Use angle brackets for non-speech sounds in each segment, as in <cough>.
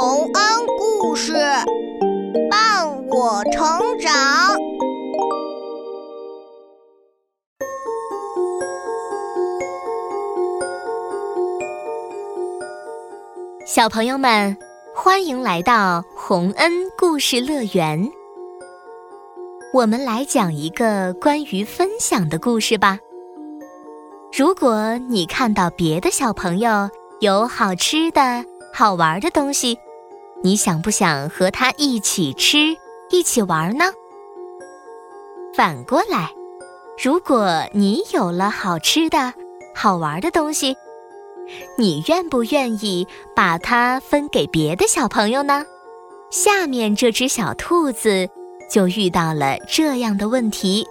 洪恩故事伴我成长。小朋友们，欢迎来到洪恩故事乐园。我们来讲一个关于分享的故事吧。如果你看到别的小朋友有好吃的、好玩的东西，你想不想和他一起吃、一起玩呢？反过来，如果你有了好吃的、好玩的东西，你愿不愿意把它分给别的小朋友呢？下面这只小兔子就遇到了这样的问题。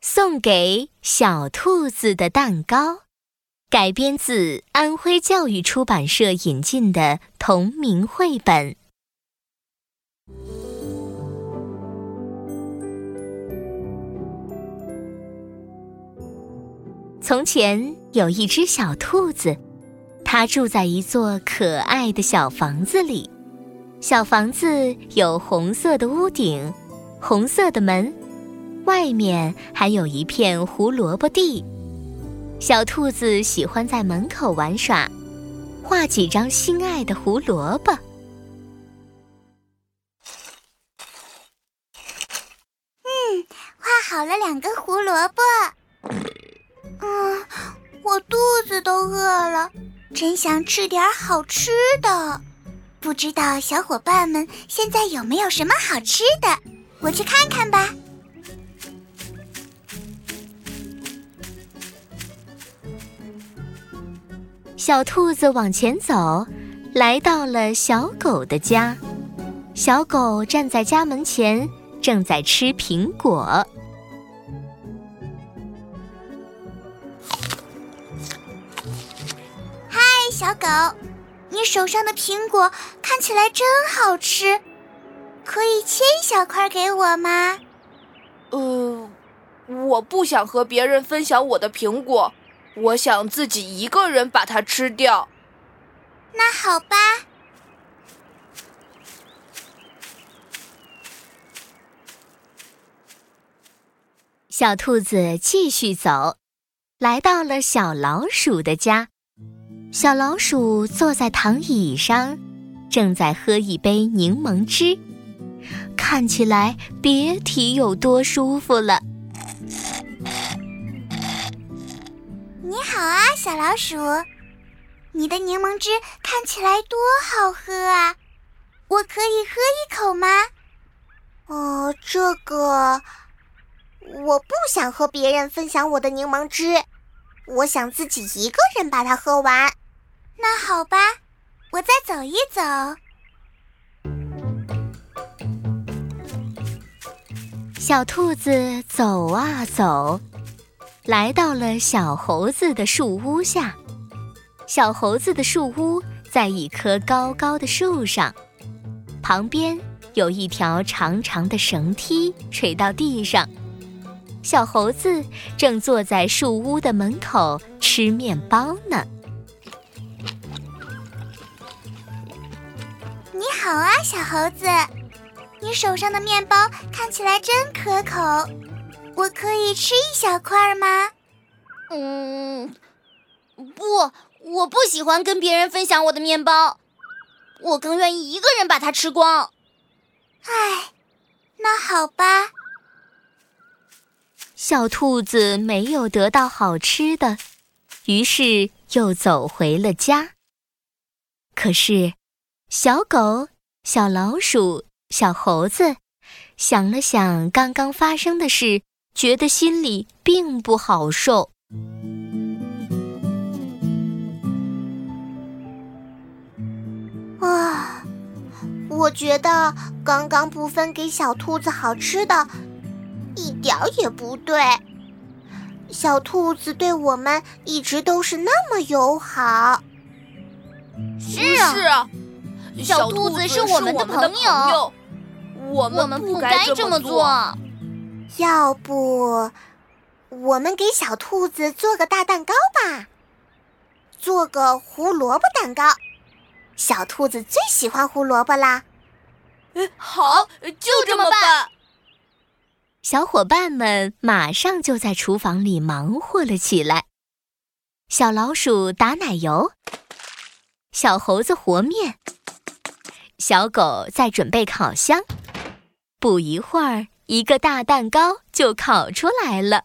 送给小兔子的蛋糕，改编自安徽教育出版社引进的同名绘本。从前有一只小兔子，它住在一座可爱的小房子里。小房子有红色的屋顶，红色的门。外面还有一片胡萝卜地，小兔子喜欢在门口玩耍，画几张心爱的胡萝卜。嗯，画好了两个胡萝卜。嗯，我肚子都饿了，真想吃点好吃的。不知道小伙伴们现在有没有什么好吃的？我去看看吧。小兔子往前走，来到了小狗的家。小狗站在家门前，正在吃苹果。嗨，小狗，你手上的苹果看起来真好吃，可以切一小块给我吗？呃，我不想和别人分享我的苹果。我想自己一个人把它吃掉。那好吧。小兔子继续走，来到了小老鼠的家。小老鼠坐在躺椅上，正在喝一杯柠檬汁，看起来别提有多舒服了。小老鼠，你的柠檬汁看起来多好喝啊！我可以喝一口吗？哦，这个我不想和别人分享我的柠檬汁，我想自己一个人把它喝完。那好吧，我再走一走。小兔子走啊走。来到了小猴子的树屋下，小猴子的树屋在一棵高高的树上，旁边有一条长长的绳梯垂到地上。小猴子正坐在树屋的门口吃面包呢。你好啊，小猴子，你手上的面包看起来真可口。我可以吃一小块吗？嗯，不，我不喜欢跟别人分享我的面包，我更愿意一个人把它吃光。唉，那好吧。小兔子没有得到好吃的，于是又走回了家。可是，小狗、小老鼠、小猴子想了想刚刚发生的事。觉得心里并不好受。啊，我觉得刚刚不分给小兔子好吃的，一点儿也不对。小兔子对我们一直都是那么友好。是啊，小兔子是我们的朋友，我们不该这么做。要不，我们给小兔子做个大蛋糕吧？做个胡萝卜蛋糕。小兔子最喜欢胡萝卜啦。好，就这么办。小伙伴们马上就在厨房里忙活了起来。小老鼠打奶油，小猴子和面，小狗在准备烤箱。不一会儿，一个大蛋糕就烤出来了。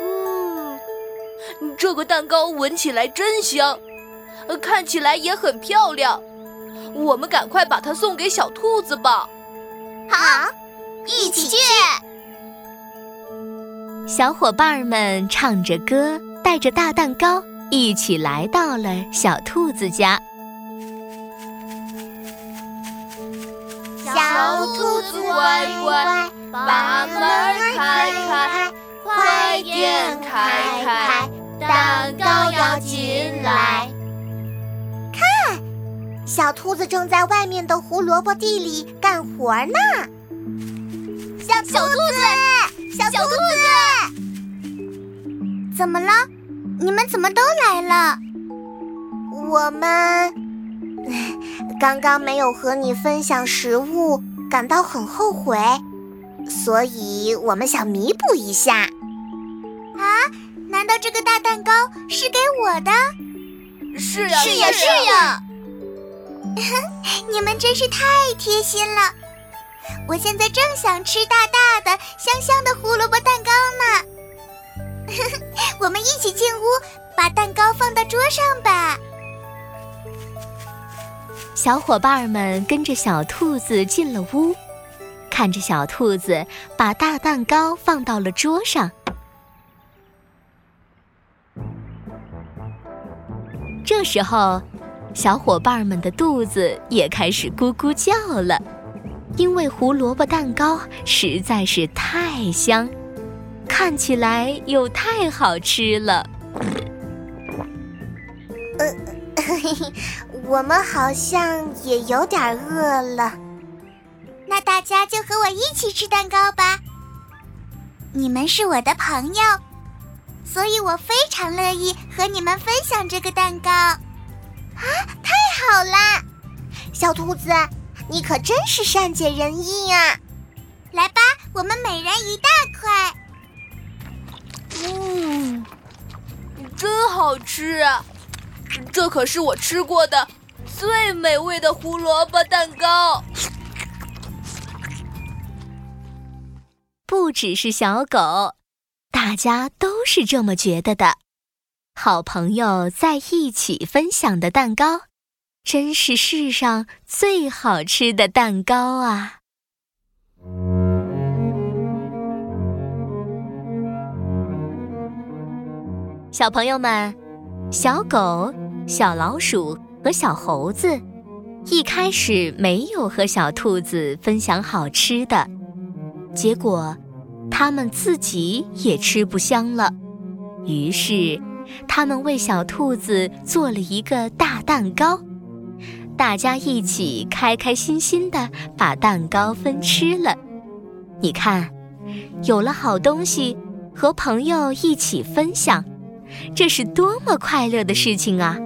嗯，这个蛋糕闻起来真香，看起来也很漂亮。我们赶快把它送给小兔子吧！好，一起去。小伙伴们唱着歌，带着大蛋糕，一起来到了小兔子家。兔子乖乖，把门开开，快点开开，蛋糕要进来。看小兔子正在外面的胡萝卜地里干活呢。小兔子，小兔子，怎么了？你们怎么都来了？我们 <laughs> 刚刚没有和你分享食物，感到很后悔，所以我们想弥补一下。啊？难道这个大蛋糕是给我的？是呀，是呀，是呀。<laughs> 你们真是太贴心了！我现在正想吃大大的、香香的胡萝卜蛋糕呢。<laughs> 我们一起进屋，把蛋糕放到桌上吧。小伙伴们跟着小兔子进了屋，看着小兔子把大蛋糕放到了桌上。这时候。小伙伴们的肚子也开始咕咕叫了，因为胡萝卜蛋糕实在是太香，看起来又太好吃了。呃，嘿嘿我们好像也有点饿了，那大家就和我一起吃蛋糕吧。你们是我的朋友，所以我非常乐意和你们分享这个蛋糕。啊，太好啦！小兔子，你可真是善解人意呀！来吧，我们每人一大块。嗯，真好吃啊！这可是我吃过的最美味的胡萝卜蛋糕。不只是小狗，大家都是这么觉得的。好朋友在一起分享的蛋糕，真是世上最好吃的蛋糕啊！小朋友们，小狗、小老鼠和小猴子一开始没有和小兔子分享好吃的，结果他们自己也吃不香了，于是。他们为小兔子做了一个大蛋糕，大家一起开开心心的把蛋糕分吃了。你看，有了好东西和朋友一起分享，这是多么快乐的事情啊！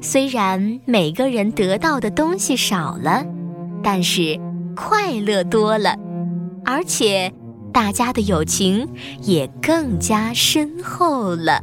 虽然每个人得到的东西少了，但是快乐多了，而且大家的友情也更加深厚了。